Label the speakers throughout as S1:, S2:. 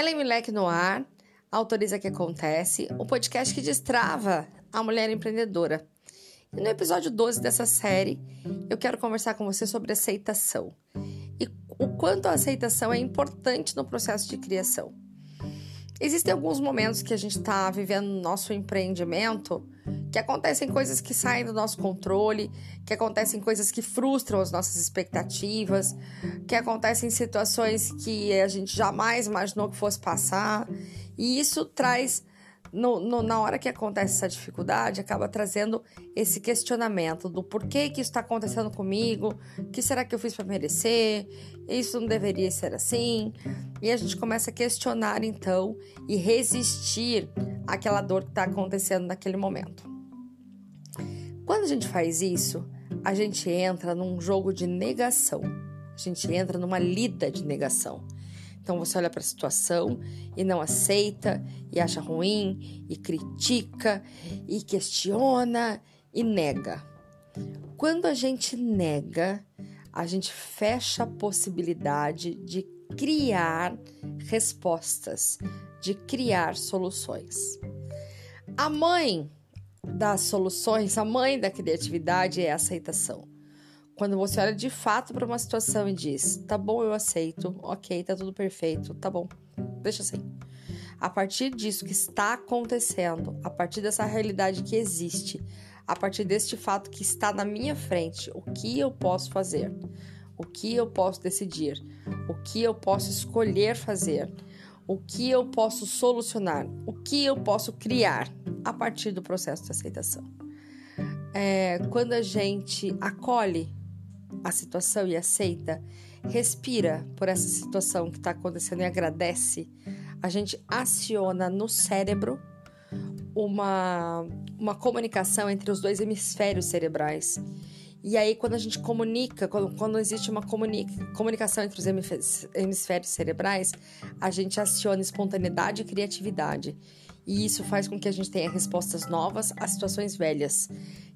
S1: Ellen Milek no ar, autoriza que acontece, o podcast que destrava a mulher empreendedora. E no episódio 12 dessa série, eu quero conversar com você sobre aceitação e o quanto a aceitação é importante no processo de criação. Existem alguns momentos que a gente está vivendo no nosso empreendimento que acontecem coisas que saem do nosso controle, que acontecem coisas que frustram as nossas expectativas, que acontecem situações que a gente jamais imaginou que fosse passar. E isso traz, no, no, na hora que acontece essa dificuldade, acaba trazendo esse questionamento do porquê que isso está acontecendo comigo, o que será que eu fiz para merecer, isso não deveria ser assim. E a gente começa a questionar então e resistir àquela dor que está acontecendo naquele momento. Quando a gente faz isso, a gente entra num jogo de negação. A gente entra numa lida de negação. Então você olha para a situação e não aceita, e acha ruim, e critica, e questiona e nega. Quando a gente nega, a gente fecha a possibilidade de criar respostas, de criar soluções. A mãe das soluções, a mãe da criatividade é a aceitação. Quando você olha de fato para uma situação e diz: tá bom, eu aceito, ok, tá tudo perfeito, tá bom, deixa assim. A partir disso que está acontecendo, a partir dessa realidade que existe, a partir deste fato que está na minha frente, o que eu posso fazer? O que eu posso decidir? O que eu posso escolher fazer? O que eu posso solucionar, o que eu posso criar a partir do processo de aceitação. É, quando a gente acolhe a situação e aceita, respira por essa situação que está acontecendo e agradece, a gente aciona no cérebro uma, uma comunicação entre os dois hemisférios cerebrais e aí, quando a gente comunica, quando, quando existe uma comunica, comunicação entre os hemisférios cerebrais, a gente aciona espontaneidade e criatividade. E isso faz com que a gente tenha respostas novas a situações velhas,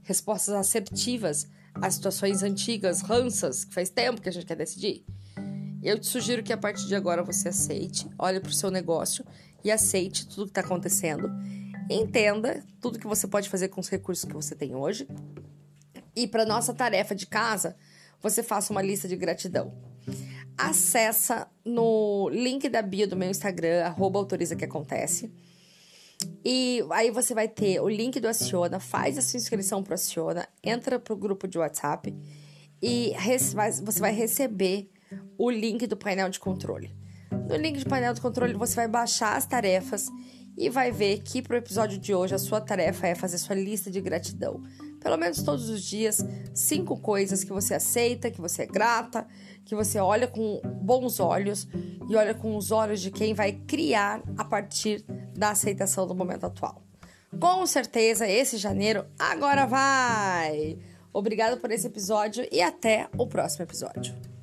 S1: respostas assertivas a situações antigas, ransas, que faz tempo que a gente quer decidir. Eu te sugiro que a partir de agora você aceite, olhe para o seu negócio e aceite tudo que está acontecendo. Entenda tudo que você pode fazer com os recursos que você tem hoje e para nossa tarefa de casa, você faça uma lista de gratidão. Acessa no link da bio do meu Instagram, arroba autoriza que acontece. E aí você vai ter o link do Aciona, faz a sua inscrição pro Aciona, entra pro grupo de WhatsApp e você vai receber o link do painel de controle. No link de painel de controle você vai baixar as tarefas e vai ver que pro episódio de hoje a sua tarefa é fazer sua lista de gratidão pelo menos todos os dias, cinco coisas que você aceita, que você é grata, que você olha com bons olhos e olha com os olhos de quem vai criar a partir da aceitação do momento atual. Com certeza, esse janeiro agora vai! Obrigada por esse episódio e até o próximo episódio.